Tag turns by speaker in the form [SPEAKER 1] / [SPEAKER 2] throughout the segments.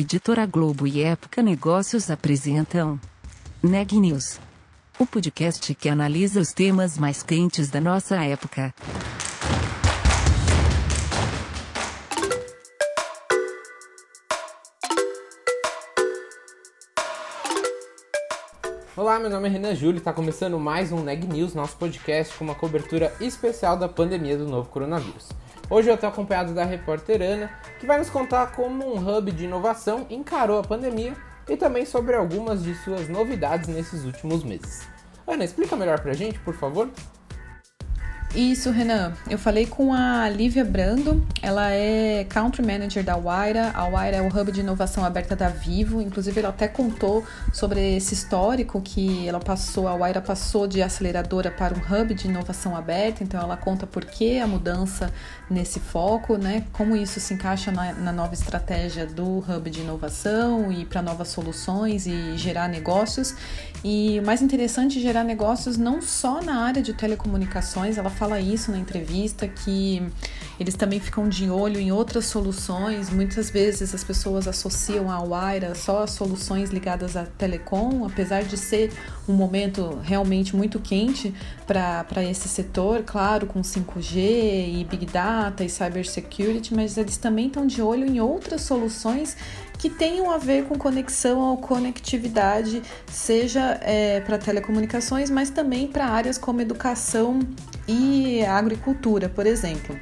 [SPEAKER 1] Editora Globo e Época Negócios apresentam Neg News, o podcast que analisa os temas mais quentes da nossa época.
[SPEAKER 2] Olá, meu nome é Renan Júlio e está começando mais um Neg News, nosso podcast com uma cobertura especial da pandemia do novo coronavírus. Hoje eu estou acompanhado da repórter Ana, que vai nos contar como um hub de inovação encarou a pandemia e também sobre algumas de suas novidades nesses últimos meses. Ana, explica melhor pra gente, por favor.
[SPEAKER 3] Isso, Renan. Eu falei com a Lívia Brando, ela é Country Manager da Waira. A Waira é o hub de inovação aberta da Vivo. Inclusive, ela até contou sobre esse histórico que ela passou, a Waira passou de aceleradora para um hub de inovação aberta. Então, ela conta por que a mudança nesse foco, né? Como isso se encaixa na, na nova estratégia do hub de inovação e para novas soluções e gerar negócios. E o mais interessante, gerar negócios não só na área de telecomunicações, ela fala isso na entrevista, que eles também ficam de olho em outras soluções. Muitas vezes as pessoas associam a Waira só a soluções ligadas à telecom, apesar de ser um momento realmente muito quente para esse setor, claro, com 5G e Big Data e Cybersecurity, mas eles também estão de olho em outras soluções que tenham a ver com conexão ou conectividade, seja é, para telecomunicações, mas também para áreas como educação e agricultura, por exemplo.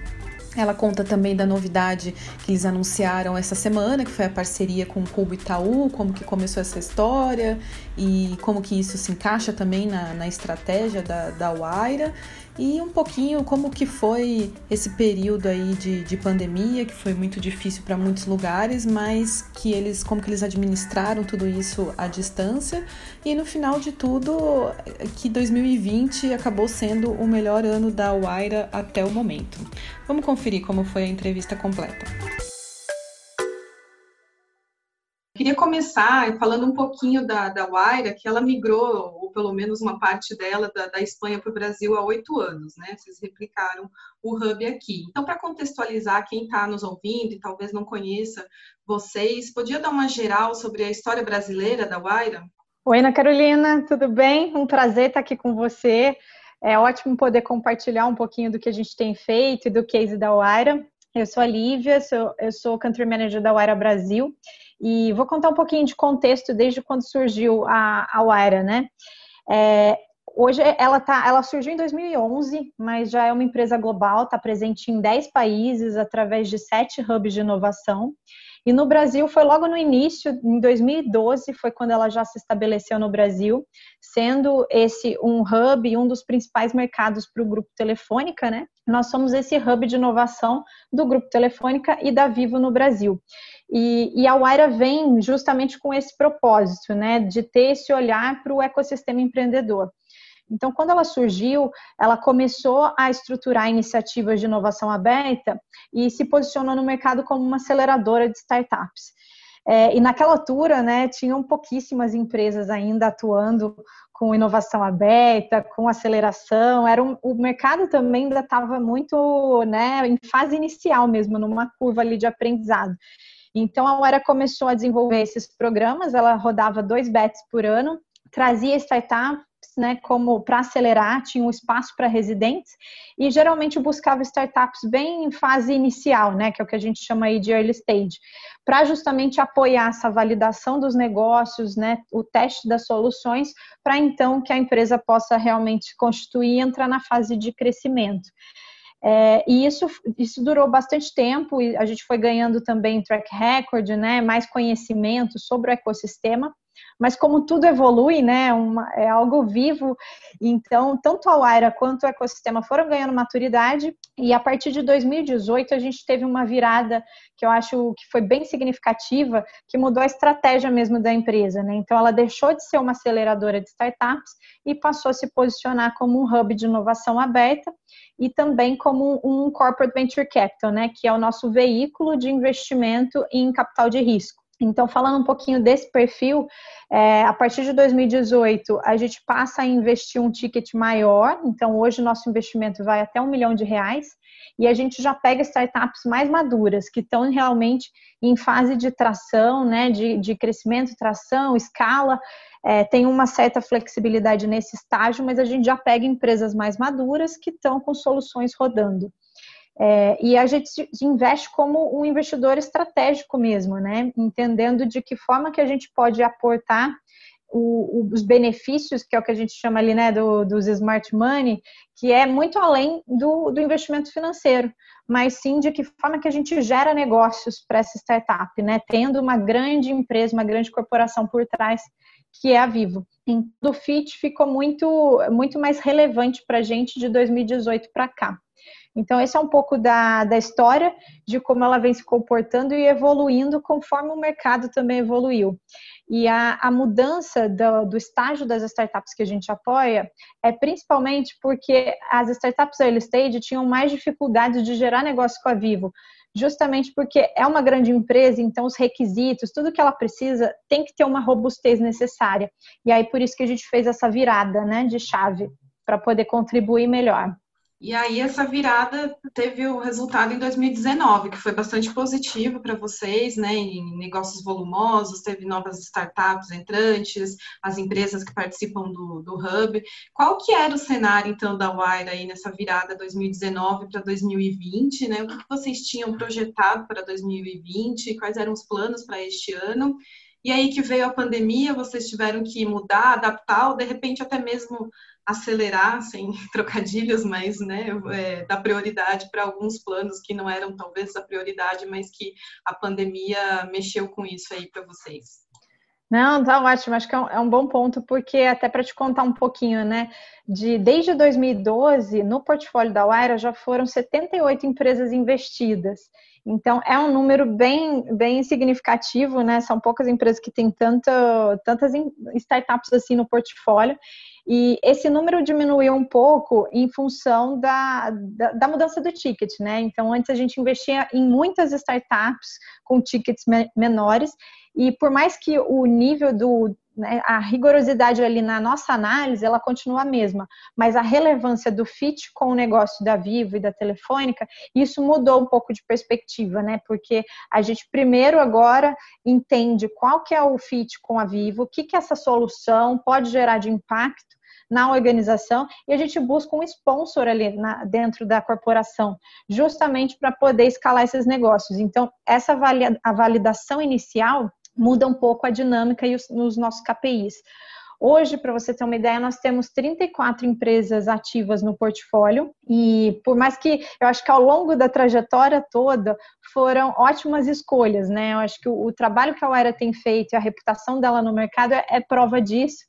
[SPEAKER 3] Ela conta também da novidade que eles anunciaram essa semana, que foi a parceria com o Cubo Itaú, como que começou essa história e como que isso se encaixa também na, na estratégia da, da Waira e um pouquinho como que foi esse período aí de, de pandemia, que foi muito difícil para muitos lugares, mas que eles, como que eles administraram tudo isso à distância e no final de tudo, que 2020 acabou sendo o melhor ano da Waira até o momento. Vamos conferir como foi a entrevista completa. Queria começar falando um pouquinho da, da Waira, que ela migrou, ou pelo menos uma parte dela, da, da Espanha para o Brasil há oito anos, né? Vocês replicaram o hub aqui. Então, para contextualizar quem está nos ouvindo e talvez não conheça vocês, podia dar uma geral sobre a história brasileira da Waira?
[SPEAKER 4] Oi, Ana Carolina, tudo bem? Um prazer estar aqui com você. É ótimo poder compartilhar um pouquinho do que a gente tem feito e do case da Waira. Eu sou a Lívia, sou, eu sou Country Manager da Waira Brasil e vou contar um pouquinho de contexto desde quando surgiu a, a Waira, né? É, hoje ela, tá, ela surgiu em 2011, mas já é uma empresa global, está presente em 10 países através de sete hubs de inovação. E no Brasil foi logo no início, em 2012, foi quando ela já se estabeleceu no Brasil, sendo esse um hub e um dos principais mercados para o grupo Telefônica, né? Nós somos esse hub de inovação do grupo Telefônica e da Vivo no Brasil. E, e a Waira vem justamente com esse propósito, né, de ter esse olhar para o ecossistema empreendedor. Então, quando ela surgiu, ela começou a estruturar iniciativas de inovação aberta e se posicionou no mercado como uma aceleradora de startups. É, e naquela altura, né, tinham pouquíssimas empresas ainda atuando com inovação aberta, com aceleração. Era um, o mercado também ainda estava muito, né, em fase inicial mesmo, numa curva ali de aprendizado. Então a Uera começou a desenvolver esses programas, ela rodava dois bets por ano, trazia startups, né, como para acelerar, tinha um espaço para residentes e geralmente buscava startups bem em fase inicial, né, que é o que a gente chama aí de early stage, para justamente apoiar essa validação dos negócios, né, o teste das soluções, para então que a empresa possa realmente constituir e entrar na fase de crescimento. É, e isso, isso durou bastante tempo e a gente foi ganhando também track record, né, mais conhecimento sobre o ecossistema. Mas como tudo evolui, né, uma, é algo vivo, então tanto a Waira quanto o ecossistema foram ganhando maturidade e a partir de 2018 a gente teve uma virada que eu acho que foi bem significativa, que mudou a estratégia mesmo da empresa, né? Então ela deixou de ser uma aceleradora de startups e passou a se posicionar como um hub de inovação aberta e também como um corporate venture capital, né, que é o nosso veículo de investimento em capital de risco. Então, falando um pouquinho desse perfil, é, a partir de 2018, a gente passa a investir um ticket maior. Então, hoje nosso investimento vai até um milhão de reais. E a gente já pega startups mais maduras, que estão realmente em fase de tração, né, de, de crescimento, tração, escala. É, tem uma certa flexibilidade nesse estágio, mas a gente já pega empresas mais maduras que estão com soluções rodando. É, e a gente investe como um investidor estratégico mesmo, né? Entendendo de que forma que a gente pode aportar o, os benefícios, que é o que a gente chama ali, né, do, dos smart money, que é muito além do, do investimento financeiro, mas sim de que forma que a gente gera negócios para essa startup, né? Tendo uma grande empresa, uma grande corporação por trás, que é a Vivo. Então, o FIT ficou muito, muito mais relevante para a gente de 2018 para cá. Então, esse é um pouco da, da história de como ela vem se comportando e evoluindo conforme o mercado também evoluiu. E a, a mudança do, do, estágio das startups que a gente apoia é principalmente porque as startups early stage tinham mais dificuldades de gerar negócio com a Vivo, justamente porque é uma grande empresa, então os requisitos, tudo que ela precisa tem que ter uma robustez necessária. E aí por isso que a gente fez essa virada né, de chave para poder contribuir melhor.
[SPEAKER 5] E aí essa virada teve o resultado em 2019, que foi bastante positivo para vocês, né? Em negócios volumosos, teve novas startups entrantes, as empresas que participam do, do Hub. Qual que era o cenário, então, da Wire aí nessa virada 2019 para 2020, né? O que vocês tinham projetado para 2020? Quais eram os planos para este ano? E aí que veio a pandemia, vocês tiveram que mudar, adaptar, ou de repente até mesmo acelerar, sem trocadilhos, mas né, é, dar prioridade para alguns planos que não eram talvez a prioridade, mas que a pandemia mexeu com isso aí para vocês.
[SPEAKER 4] Não, tá ótimo. Acho que é um, é um bom ponto, porque até para te contar um pouquinho, né? De, desde 2012, no portfólio da Waira já foram 78 empresas investidas. Então, é um número bem, bem significativo, né? São poucas empresas que têm tanto, tantas startups assim no portfólio. E esse número diminuiu um pouco em função da, da, da, mudança do ticket, né? Então, antes a gente investia em muitas startups com tickets me menores, e por mais que o nível do, né, a rigorosidade ali na nossa análise, ela continua a mesma, mas a relevância do fit com o negócio da Vivo e da Telefônica, isso mudou um pouco de perspectiva, né? Porque a gente primeiro agora entende qual que é o fit com a Vivo, o que que essa solução pode gerar de impacto na organização e a gente busca um sponsor ali na, dentro da corporação, justamente para poder escalar esses negócios. Então, essa valia, a validação inicial muda um pouco a dinâmica e os, nos nossos KPIs. Hoje, para você ter uma ideia, nós temos 34 empresas ativas no portfólio e por mais que eu acho que ao longo da trajetória toda foram ótimas escolhas, né? Eu acho que o, o trabalho que a Waira tem feito e a reputação dela no mercado é, é prova disso.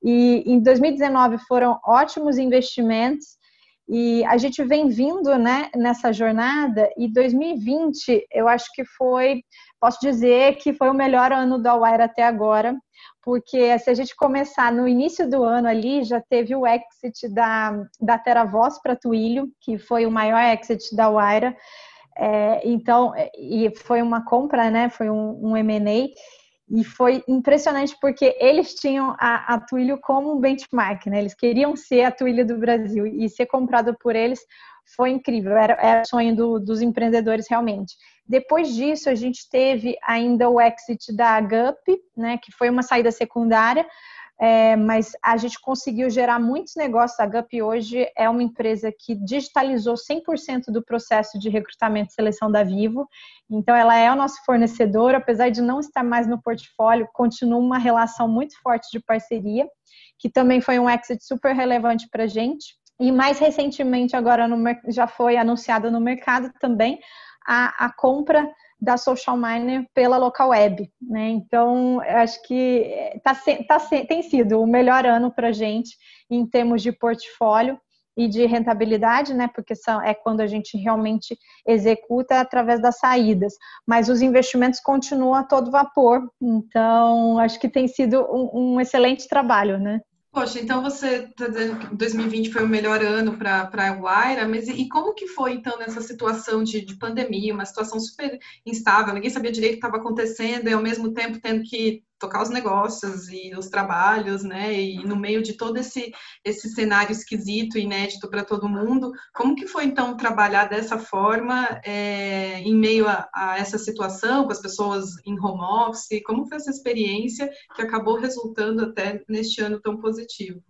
[SPEAKER 4] E em 2019 foram ótimos investimentos e a gente vem vindo né, nessa jornada e 2020 eu acho que foi, posso dizer que foi o melhor ano da Wire até agora, porque se a gente começar no início do ano ali, já teve o exit da, da Teravoz para Twilio, que foi o maior exit da Wire. É, então, e foi uma compra, né? Foi um, um M&A. E foi impressionante porque eles tinham a, a Twilio como um benchmark, né? Eles queriam ser a Twilio do Brasil e ser comprado por eles foi incrível, era, era o sonho do, dos empreendedores realmente. Depois disso, a gente teve ainda o exit da GUP, né, que foi uma saída secundária, é, mas a gente conseguiu gerar muitos negócios. A GUP hoje é uma empresa que digitalizou 100% do processo de recrutamento e seleção da Vivo. Então, ela é o nosso fornecedor, apesar de não estar mais no portfólio, continua uma relação muito forte de parceria, que também foi um exit super relevante para a gente. E mais recentemente, agora no, já foi anunciado no mercado também a, a compra da social miner pela local web, né? Então, acho que tá, tá, tem sido o melhor ano para gente em termos de portfólio e de rentabilidade, né? Porque são, é quando a gente realmente executa através das saídas. Mas os investimentos continuam a todo vapor. Então, acho que tem sido um, um excelente trabalho, né?
[SPEAKER 5] Poxa, então você está dizendo que 2020 foi o melhor ano para a Guaira, mas e, como que foi então nessa situação de, de, pandemia, uma situação super instável, ninguém sabia direito o que estava acontecendo e ao mesmo tempo tendo que tocar os negócios e os trabalhos, né? E no meio de todo esse esse cenário esquisito, inédito para todo mundo, como que foi então trabalhar dessa forma é, em meio a, a, essa situação, com as pessoas em home office? Como foi essa experiência que acabou resultando até neste ano tão positivo?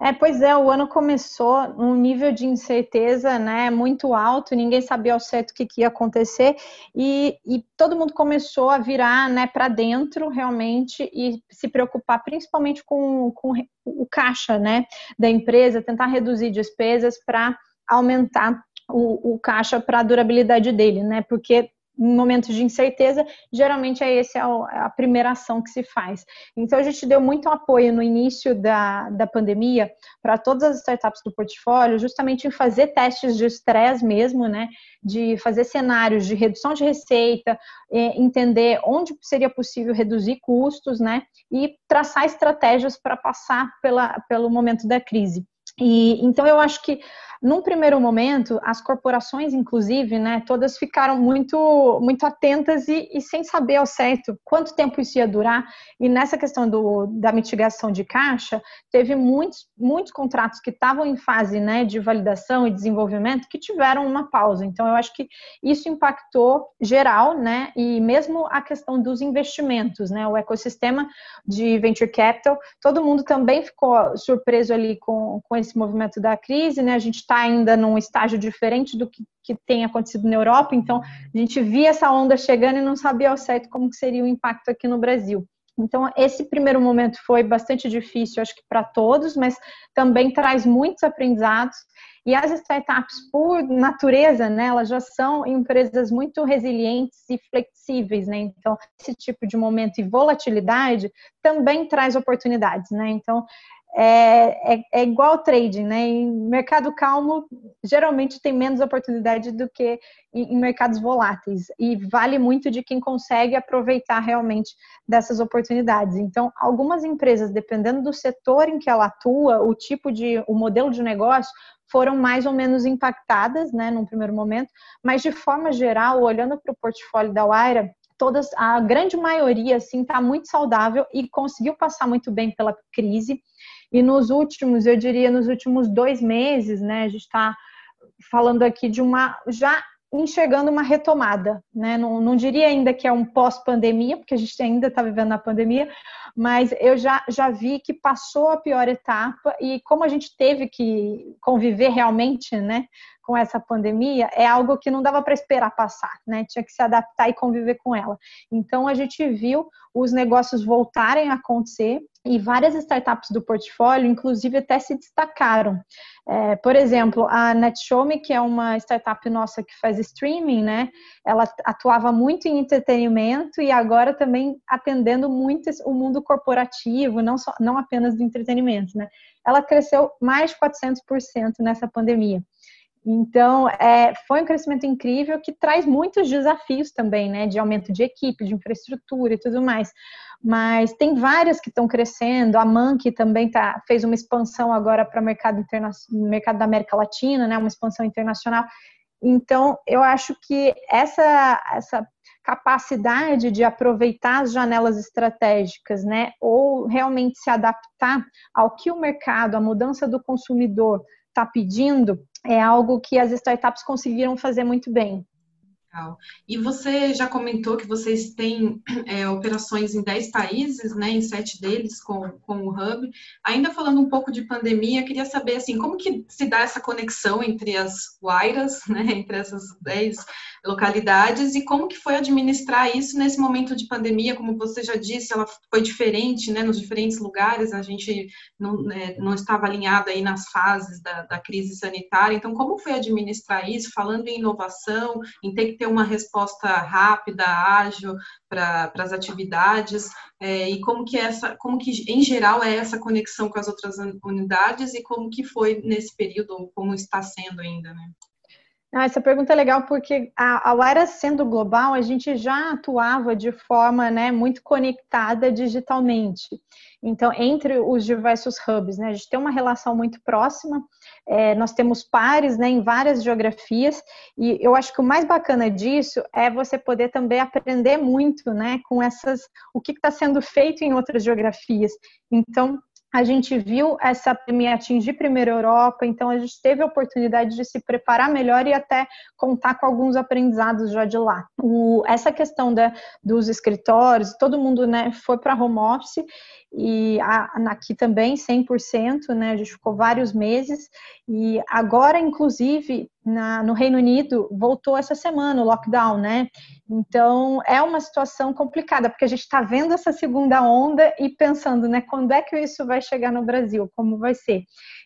[SPEAKER 4] É, pois é, o ano começou num nível de incerteza né, muito alto, ninguém sabia ao certo o que, que ia acontecer, e, e, todo mundo começou a virar né, para dentro realmente e se preocupar principalmente com, com o caixa né, da empresa, tentar reduzir despesas para aumentar o, o caixa para a durabilidade dele, né? Porque momentos de incerteza, geralmente é essa é a primeira ação que se faz. Então, a gente deu muito apoio no início da, da pandemia para todas as startups do portfólio, justamente em fazer testes de estresse mesmo, né? De fazer cenários de redução de receita, entender onde seria possível reduzir custos, né? E traçar estratégias para passar pela, pelo momento da crise. E então eu acho que num primeiro momento, as corporações, inclusive, né, todas ficaram muito, muito atentas e, e, sem saber ao certo quanto tempo isso ia durar. E nessa questão do, da mitigação de caixa, teve muitos, muitos contratos que estavam em fase né, de validação e desenvolvimento que tiveram uma pausa. Então, eu acho que isso impactou geral, né, e mesmo a questão dos investimentos, né, o ecossistema de venture capital, todo mundo também ficou surpreso ali com, com esse movimento da crise, né, a gente está ainda num estágio diferente do que, que tem acontecido na Europa, então a gente via essa onda chegando e não sabia ao certo como seria o impacto aqui no Brasil. Então, esse primeiro momento foi bastante difícil, acho que para todos, mas também traz muitos aprendizados. E as startups, por natureza, né, elas já são empresas muito resilientes e flexíveis, né? Então, esse tipo de momento e volatilidade também traz oportunidades, né? Então, é, é, é, igual trading, né? Em mercado calmo, geralmente tem menos oportunidade do que em, em, mercados voláteis. E vale muito de quem consegue aproveitar realmente dessas oportunidades. Então, algumas empresas, dependendo do setor em que ela atua, o tipo de, o modelo de negócio, foram mais ou menos impactadas, né, num primeiro momento, mas de forma geral, olhando para o portfólio da Waira, todas, a grande maioria, assim, está muito saudável e conseguiu passar muito bem pela crise. E nos últimos, eu diria, nos últimos dois meses, né, a gente está falando aqui de uma já enxergando uma retomada, né? Não, não diria ainda que é um pós-pandemia, porque a gente ainda está vivendo na pandemia, mas eu já, já vi que passou a pior etapa e como a gente teve que conviver realmente, né, com essa pandemia, é algo que não dava para esperar passar, né? Tinha que se adaptar e conviver com ela. Então a gente viu os negócios voltarem a acontecer e várias startups do portfólio, inclusive, até se destacaram. É, por exemplo, a NetShowme, que é uma startup nossa que faz streaming, né? Ela atuava muito em entretenimento e agora também atendendo muito o mundo corporativo, não, só, não apenas do entretenimento, né? Ela cresceu mais de 400% nessa pandemia. Então, é, foi um crescimento incrível que traz muitos desafios também, né? De aumento de equipe, de infraestrutura e tudo mais. Mas tem várias que estão crescendo. A Monkey também tá, fez uma expansão agora para o mercado, mercado da América Latina, né? Uma expansão internacional. Então, eu acho que essa, essa capacidade de aproveitar as janelas estratégicas, né, ou realmente se adaptar ao que o mercado, a mudança do consumidor está pedindo, é algo que as startups conseguiram fazer muito bem.
[SPEAKER 5] E você já comentou que vocês têm é, operações em 10 países, né, em sete deles com, com o Hub. Ainda falando um pouco de pandemia, queria saber assim, como que se dá essa conexão entre as Wairas, né, entre essas 10 localidades e como que foi administrar isso nesse momento de pandemia, como você já disse, ela foi diferente, né, nos diferentes lugares, a gente não, né, não estava alinhado aí nas fases da, da crise sanitária, então como foi administrar isso, falando em inovação, em ter que ter uma resposta rápida, ágil para as atividades, é, e como que essa, como que em geral é essa conexão com as outras unidades e como que foi nesse período, ou como está sendo ainda, né?
[SPEAKER 4] Ah, essa pergunta é legal porque a, a Wire sendo global, a gente já atuava de forma né, muito conectada digitalmente. então entre os diversos hubs, né? A gente tem uma relação muito próxima, é, nós temos pares né, em várias geografias, e eu acho que o mais bacana disso é você poder também aprender muito né, com essas, o que está sendo feito em outras geografias. Então, a gente viu essa pandemia atingir primeiro a Europa, então a gente teve a oportunidade de se preparar melhor e até contar com alguns aprendizados já de lá. O, essa questão da, dos escritórios, todo mundo né, foi para home office e a, aqui também 100%, né, a gente ficou vários meses e agora, inclusive, na, no Reino Unido, voltou essa semana o lockdown, né? Então, é uma situação complicada, porque a gente está vendo essa segunda onda e pensando, né, quando é que isso vai chegar no Brasil, como vai ser.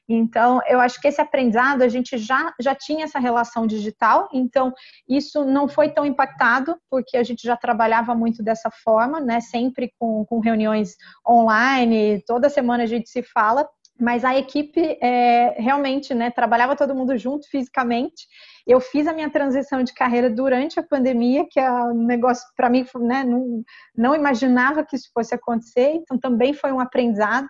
[SPEAKER 4] Então, eu acho que esse aprendizado, a gente já, já tinha essa relação digital, então, isso não foi tão impactado, porque a gente já trabalhava muito dessa forma, né, sempre com, com reuniões online, toda semana a gente se fala, mas a equipe é, realmente né, trabalhava todo mundo junto fisicamente. Eu fiz a minha transição de carreira durante a pandemia, que é um negócio para mim, né, não, não imaginava que isso fosse acontecer, então também foi um aprendizado.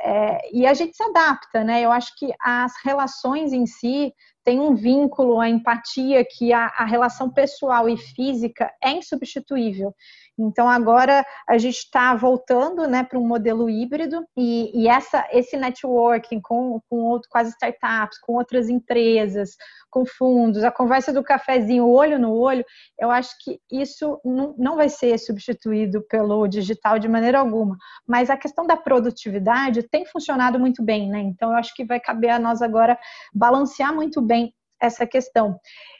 [SPEAKER 4] É, e a gente se adapta, né? Eu acho que as relações em si têm um vínculo, a empatia, que a, a relação pessoal e física é insubstituível. Então agora a gente está voltando né, para um modelo híbrido e, e, essa, esse networking com, com, outro, as startups, com outras empresas, com fundos, a conversa do cafezinho olho no olho, eu acho que isso não, não vai ser substituído pelo digital de maneira alguma. Mas a questão da produtividade tem funcionado muito bem, né? Então eu acho que vai caber a nós agora balancear muito bem essa questão.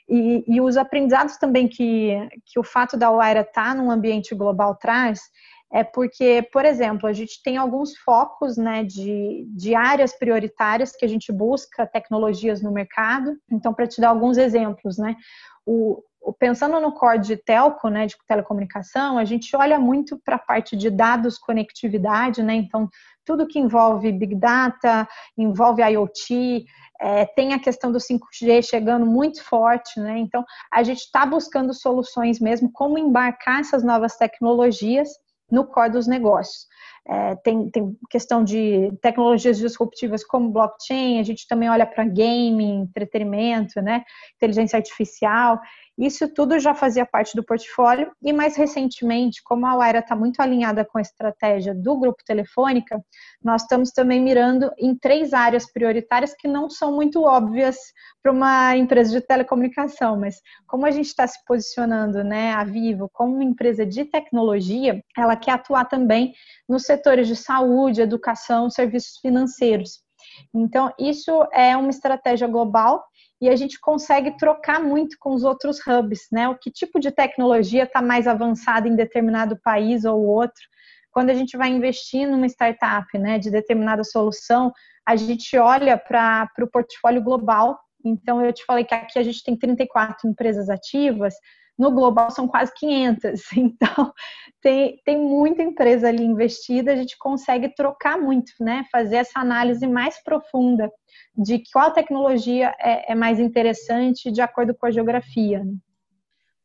[SPEAKER 4] E, e os aprendizados também que, que o fato da Waira estar tá num ambiente global traz é porque, por exemplo, a gente tem alguns focos né, de, de áreas prioritárias que a gente busca tecnologias no mercado. Então, para te dar alguns exemplos, né, o, pensando no core de telco, né, de telecomunicação, a gente olha muito para a parte de dados, conectividade, né, então tudo que envolve Big Data, envolve IoT, é, tem a questão do 5G chegando muito forte, né? Então, a gente está buscando soluções mesmo, como embarcar essas novas tecnologias no core dos negócios. É, tem, tem questão de tecnologias disruptivas como blockchain, a gente também olha para gaming, entretenimento, né? inteligência artificial. Isso tudo já fazia parte do portfólio e mais recentemente, como a Waira está muito alinhada com a estratégia do grupo Telefônica, nós estamos também mirando em três áreas prioritárias que não são muito óbvias para uma empresa de telecomunicação, mas como a gente está se posicionando, né, a Vivo como uma empresa de tecnologia, ela quer atuar também nos setores de saúde, educação, serviços financeiros. Então, isso é uma estratégia global e a gente consegue trocar muito com os outros hubs, né? O que tipo de tecnologia está mais avançada em determinado país ou outro. Quando a gente vai investir numa startup, né, de determinada solução, a gente olha para o portfólio global. Então, eu te falei que aqui a gente tem 34 empresas ativas, no global são quase 500. Então, tem, tem muita empresa ali investida, a gente consegue trocar muito, né? Fazer essa análise mais profunda de qual tecnologia é, é mais interessante de acordo com a geografia. Né?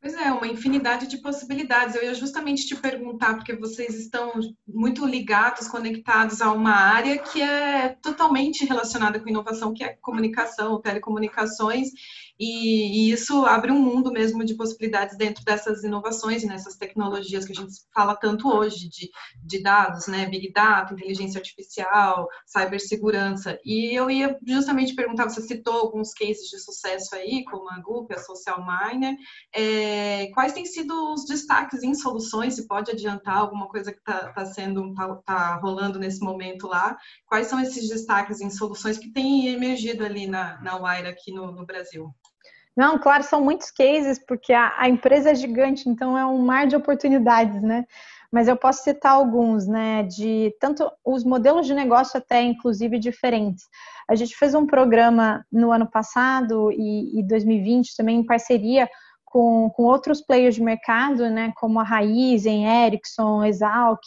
[SPEAKER 5] Pois é, uma infinidade de possibilidades. Eu ia justamente te perguntar, porque vocês estão muito ligados, conectados a uma área que é totalmente relacionada com inovação, que é comunicação, telecomunicações, e, e, isso abre um mundo mesmo de possibilidades dentro dessas inovações nessas tecnologias que a gente fala tanto hoje, de, de dados, né? Big Data, inteligência artificial, cibersegurança. E eu ia justamente perguntar, você citou alguns cases de sucesso aí, como a Goop, a Social Miner. É, quais têm sido os destaques em soluções? Se pode adiantar alguma coisa que está tá sendo, tá, tá rolando nesse momento lá? Quais são esses destaques em soluções que têm emergido ali na, na Wire aqui no, no Brasil?
[SPEAKER 4] Não, claro, são muitos cases, porque a, a, empresa é gigante, então é um mar de oportunidades, né? Mas eu posso citar alguns, né? De tanto os modelos de negócio até inclusive diferentes. A gente fez um programa no ano passado e, e 2020 também em parceria com, com outros players de mercado, né? Como a Raizen, Ericsson, Exalc,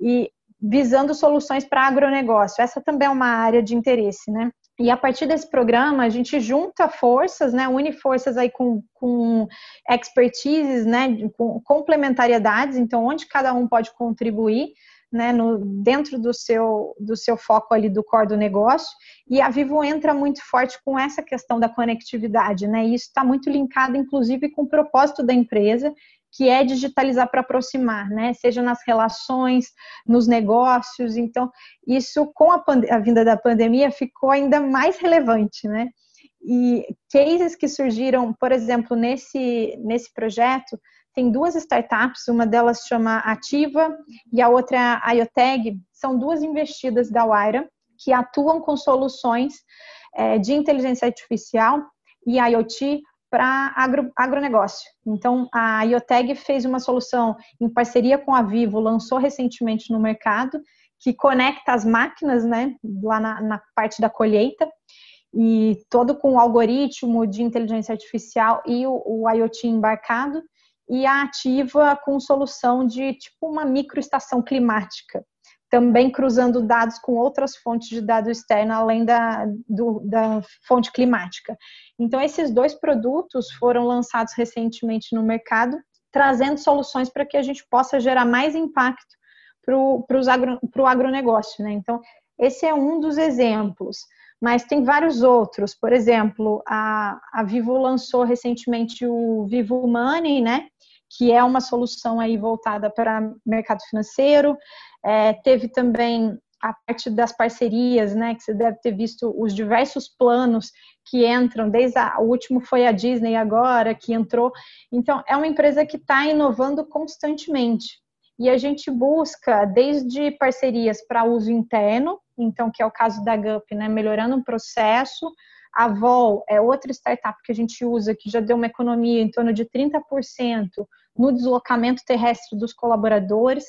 [SPEAKER 4] e visando soluções para agronegócio. Essa também é uma área de interesse, né? E a partir desse programa, a gente junta forças, né, une forças aí com, com expertises, né, com complementariedades, então onde cada um pode contribuir né, no, dentro do seu, do seu foco ali do core do negócio, e a Vivo entra muito forte com essa questão da conectividade, né, e isso está muito linkado, inclusive, com o propósito da empresa, que é digitalizar para aproximar, né, seja nas relações, nos negócios, então, isso com a, a vinda da pandemia ficou ainda mais relevante, né, e cases que surgiram, por exemplo, nesse, nesse projeto, tem duas startups, uma delas chama Ativa e a outra a IoTag, são duas investidas da Waira que atuam com soluções é, de inteligência artificial e IoT para agro, agronegócio. Então, a IoTag fez uma solução em parceria com a Vivo, lançou recentemente no mercado, que conecta as máquinas, né, lá na, na parte da colheita, e todo com o algoritmo de inteligência artificial e o, o IoT embarcado, e a Ativa com solução de tipo uma microestação climática, também cruzando dados com outras fontes de dados externa além da, do, da fonte climática. Então, esses dois produtos foram lançados recentemente no mercado, trazendo soluções para que a gente possa gerar mais impacto para o agro, agronegócio. Né? Então, esse é um dos exemplos mas tem vários outros. Por exemplo, a, a Vivo lançou recentemente o Vivo Money, né? Que é uma solução aí voltada para mercado financeiro. É, teve também a parte das parcerias, né? Que você deve ter visto os diversos planos que entram, desde a, o último foi a Disney agora, que entrou. Então, é uma empresa que está inovando constantemente. E a gente busca desde parcerias para uso interno, então que é o caso da GUP, né, melhorando o processo. A Vol é outra startup que a gente usa que já deu uma economia em torno de 30% no deslocamento terrestre dos colaboradores,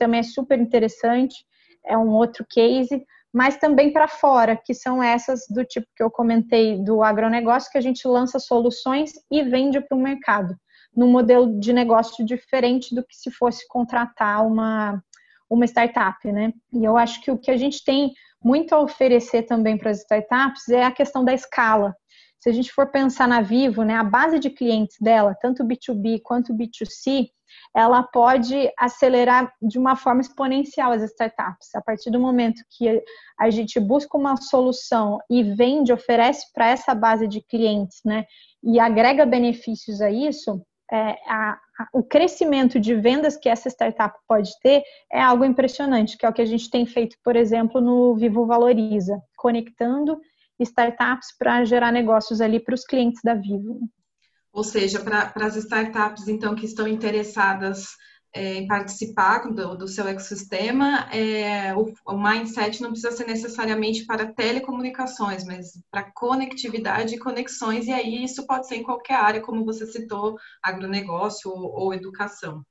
[SPEAKER 4] também é super interessante, é um outro case, mas também para fora, que são essas do tipo que eu comentei do agronegócio, que a gente lança soluções e vende para o mercado num modelo de negócio diferente do que se fosse contratar uma, uma startup, né? E eu acho que o que a gente tem muito a oferecer também para as startups é a questão da escala. Se a gente for pensar na Vivo, né, a base de clientes dela, tanto B2B quanto B2C, ela pode acelerar de uma forma exponencial as startups. A partir do momento que a gente busca uma solução e vende, oferece para essa base de clientes, né, e agrega benefícios a isso, é, a, a, o crescimento de vendas que essa startup pode ter é algo impressionante, que é o que a gente tem feito, por exemplo, no Vivo Valoriza, conectando startups para gerar negócios ali para os clientes da Vivo.
[SPEAKER 5] Ou seja, para as startups, então, que estão interessadas é, em participar do, do seu ecossistema, é, o, o, mindset não precisa ser necessariamente para telecomunicações, mas para conectividade e conexões, e aí isso pode ser em qualquer área, como você citou, agronegócio ou, ou educação.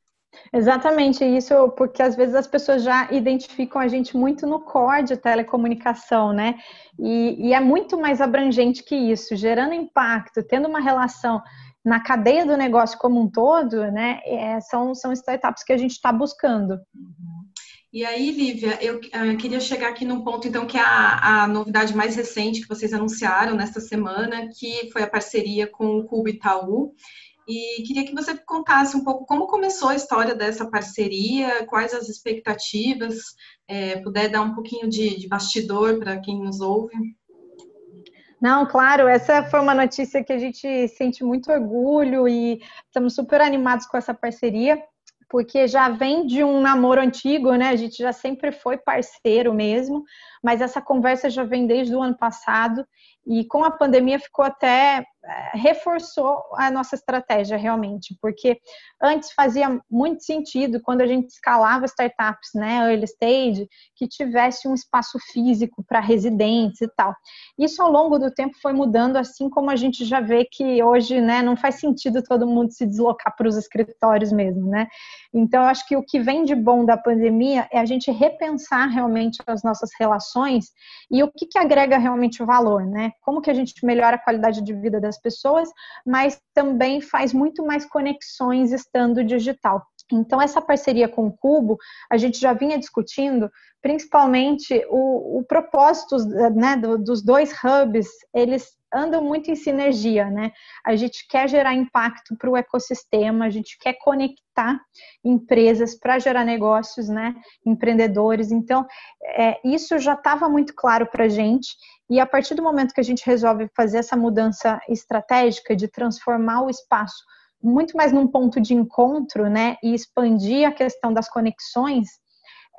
[SPEAKER 4] Exatamente isso, porque às vezes as pessoas já identificam a gente muito no core de telecomunicação, né? E, e é muito mais abrangente que isso, gerando impacto, tendo uma relação na cadeia do negócio como um todo, né, é, são, são startups que a gente está buscando.
[SPEAKER 5] Uhum. E aí, Lívia, eu uh, queria chegar aqui num ponto, então, que é a, a novidade mais recente que vocês anunciaram nesta semana, que foi a parceria com o Cubo Itaú. E queria que você contasse um pouco como começou a história dessa parceria, quais as expectativas, é, puder dar um pouquinho de, de bastidor para quem nos ouve.
[SPEAKER 4] Não, claro, essa foi uma notícia que a gente sente muito orgulho e estamos super animados com essa parceria, porque já vem de um namoro antigo, né? A gente já sempre foi parceiro mesmo, mas essa conversa já vem desde o ano passado e com a pandemia ficou até reforçou a nossa estratégia realmente, porque antes fazia muito sentido quando a gente escalava startups, né, early stage, que tivesse um espaço físico para residentes e tal. Isso ao longo do tempo foi mudando, assim como a gente já vê que hoje, né, não faz sentido todo mundo se deslocar para os escritórios mesmo, né? Então, eu acho que o que vem de bom da pandemia é a gente repensar realmente as nossas relações e o que, que agrega realmente valor, né? Como que a gente melhora a qualidade de vida das pessoas, mas também faz muito mais conexões estando digital. Então, essa parceria com o Cubo, a gente já vinha discutindo principalmente o, o propósito né, do, dos dois hubs, eles andam muito em sinergia, né? A gente quer gerar impacto para o ecossistema, a gente quer conectar empresas para gerar negócios, né? Empreendedores. Então, é, isso já estava muito claro para a gente. E a partir do momento que a gente resolve fazer essa mudança estratégica de transformar o espaço muito mais num ponto de encontro, né? E expandir a questão das conexões,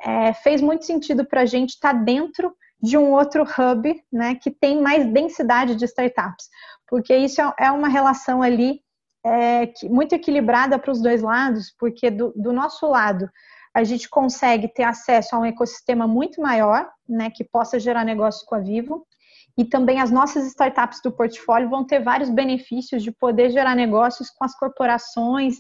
[SPEAKER 4] é, fez muito sentido para a gente estar tá dentro de um outro hub, né, que tem mais densidade de startups, porque isso é, é uma relação ali é, muito equilibrada para os dois lados, porque do, do, nosso lado a gente consegue ter acesso a um ecossistema muito maior, né, que possa gerar negócio com a Vivo, e também as nossas startups do portfólio vão ter vários benefícios de poder gerar negócios com as corporações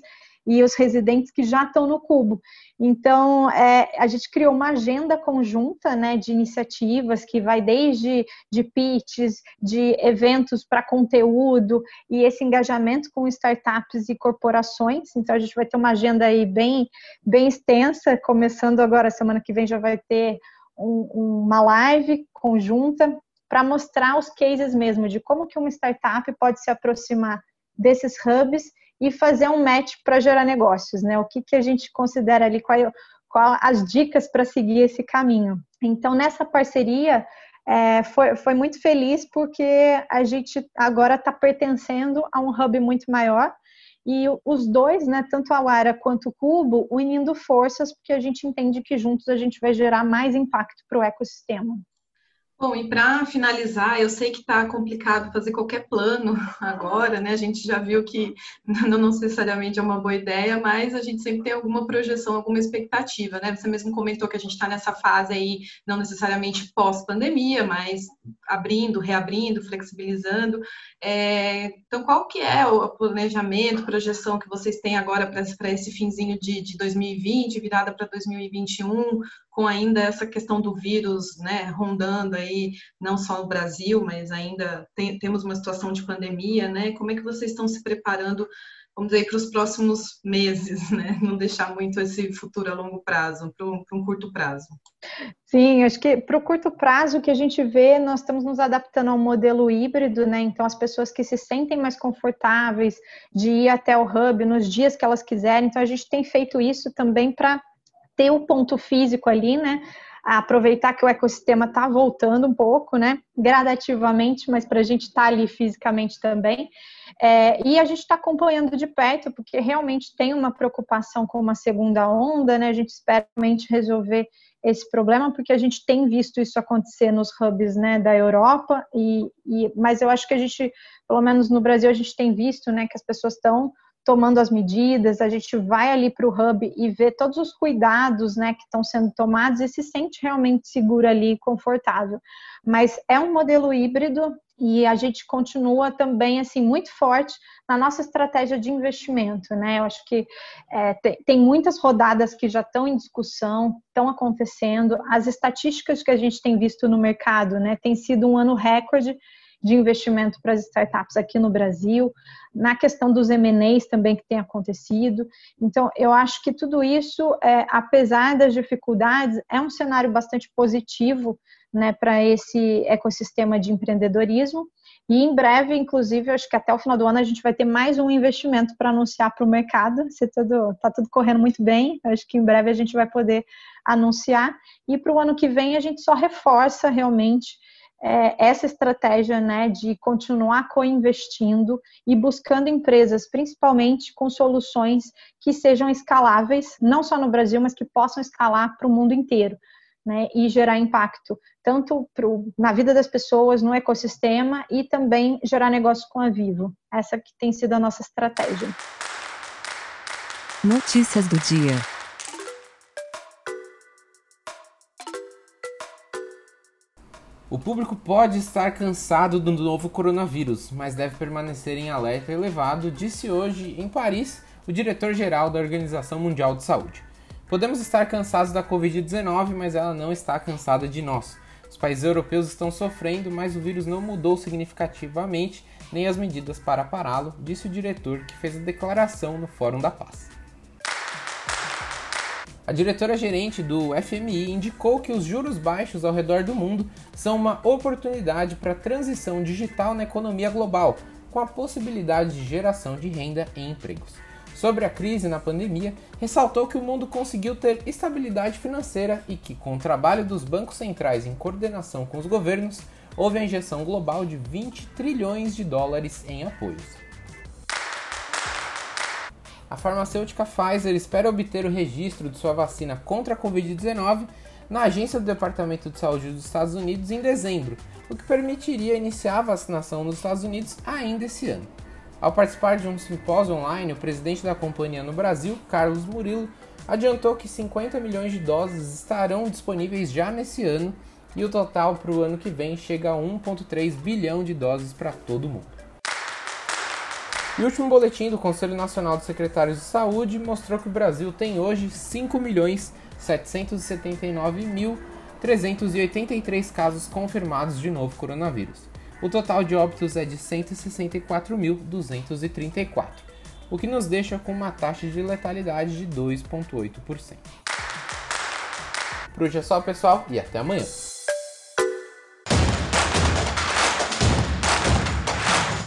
[SPEAKER 4] e os residentes que já estão no cubo. Então, é, a gente criou uma agenda conjunta né, de iniciativas que vai desde de pitches, de eventos para conteúdo e esse engajamento com startups e corporações. Então, a gente vai ter uma agenda aí bem, bem extensa, começando agora, semana que vem já vai ter um, uma live conjunta para mostrar os cases mesmo de como que uma startup pode se aproximar desses hubs e fazer um match para gerar negócios, né? O que, que a gente considera ali, qual, qual as dicas para seguir esse caminho. Então, nessa parceria, é, foi, foi muito feliz porque a gente agora está pertencendo a um hub muito maior e os dois, né, tanto a Wara quanto o Cubo, unindo forças, porque a gente entende que juntos a gente vai gerar mais impacto para o ecossistema.
[SPEAKER 5] Bom, e para finalizar, eu sei que está complicado fazer qualquer plano agora, né? A gente já viu que não necessariamente é uma boa ideia, mas a gente sempre tem alguma projeção, alguma expectativa, né? Você mesmo comentou que a gente está nessa fase aí, não necessariamente pós-pandemia, mas abrindo, reabrindo, flexibilizando. É, então, qual que é o planejamento, projeção que vocês têm agora para esse finzinho de, de 2020, virada para 2021? com ainda essa questão do vírus, né, rondando aí, não só no Brasil, mas ainda tem, temos uma situação de pandemia, né? Como é que vocês estão se preparando, vamos dizer, para os próximos meses, né? Não deixar muito esse futuro a longo prazo, para um, um curto prazo.
[SPEAKER 4] Sim, acho que para o curto prazo o que a gente vê, nós estamos nos adaptando a um modelo híbrido, né? Então as pessoas que se sentem mais confortáveis de ir até o hub nos dias que elas quiserem, então a gente tem feito isso também para ter o ponto físico ali, né? Aproveitar que o ecossistema está voltando um pouco, né? Gradativamente, mas para a gente estar tá ali fisicamente também. É, e a gente está acompanhando de perto, porque realmente tem uma preocupação com uma segunda onda, né? A gente espera realmente resolver esse problema, porque a gente tem visto isso acontecer nos hubs né, da Europa, e, e, mas eu acho que a gente, pelo menos no Brasil, a gente tem visto né, que as pessoas estão tomando as medidas, a gente vai ali para o hub e vê todos os cuidados né, que estão sendo tomados e se sente realmente seguro ali, confortável. Mas é um modelo híbrido e a gente continua também assim muito forte na nossa estratégia de investimento, né? Eu acho que é, tem, tem, muitas rodadas que já estão em discussão, estão acontecendo. As estatísticas que a gente tem visto no mercado, né? Tem sido um ano recorde de investimento para as startups aqui no Brasil, na questão dos M&As também que tem acontecido. Então, eu acho que tudo isso, é, apesar das dificuldades, é um cenário bastante positivo né, para esse ecossistema de empreendedorismo. E em breve, inclusive, acho que até o final do ano a gente vai ter mais um investimento para anunciar para o mercado. Se tudo está tudo correndo muito bem, acho que em breve a gente vai poder anunciar. E para o ano que vem a gente só reforça realmente é, essa estratégia né, de continuar co-investindo e buscando empresas, principalmente com soluções que sejam escaláveis, não só no Brasil, mas que possam escalar para o mundo inteiro. Né, e gerar impacto tanto pro, na vida das pessoas, no ecossistema e também gerar negócio com a Vivo. Essa que tem sido a nossa estratégia.
[SPEAKER 1] Notícias do dia.
[SPEAKER 2] O público pode estar cansado do novo coronavírus, mas deve permanecer em alerta elevado, disse hoje em Paris o diretor-geral da Organização Mundial de Saúde. Podemos estar cansados da Covid-19, mas ela não está cansada de nós. Os países europeus estão sofrendo, mas o vírus não mudou significativamente nem as medidas para pará-lo, disse o diretor que fez a declaração no Fórum da Paz. A diretora-gerente do FMI indicou que os juros baixos ao redor do mundo são uma oportunidade para a transição digital na economia global, com a possibilidade de geração de renda e empregos. Sobre a crise na pandemia, ressaltou que o mundo conseguiu ter estabilidade financeira e que, com o trabalho dos bancos centrais em coordenação com os governos, houve a injeção global de 20 trilhões de dólares em apoios. A farmacêutica Pfizer espera obter o registro de sua vacina contra a Covid-19 na agência do Departamento de Saúde dos Estados Unidos em dezembro, o que permitiria iniciar a vacinação nos Estados Unidos ainda esse ano. Ao participar de um simpósio online, o presidente da companhia no Brasil, Carlos Murilo, adiantou que 50 milhões de doses estarão disponíveis já nesse ano e o total para o ano que vem chega a 1,3 bilhão de doses para todo mundo. E o último boletim do Conselho Nacional de Secretários de Saúde mostrou que o Brasil tem hoje 5.779.383 casos confirmados de novo coronavírus. O total de óbitos é de 164.234, o que nos deixa com uma taxa de letalidade de 2,8%. Por hoje é só, pessoal, e até amanhã.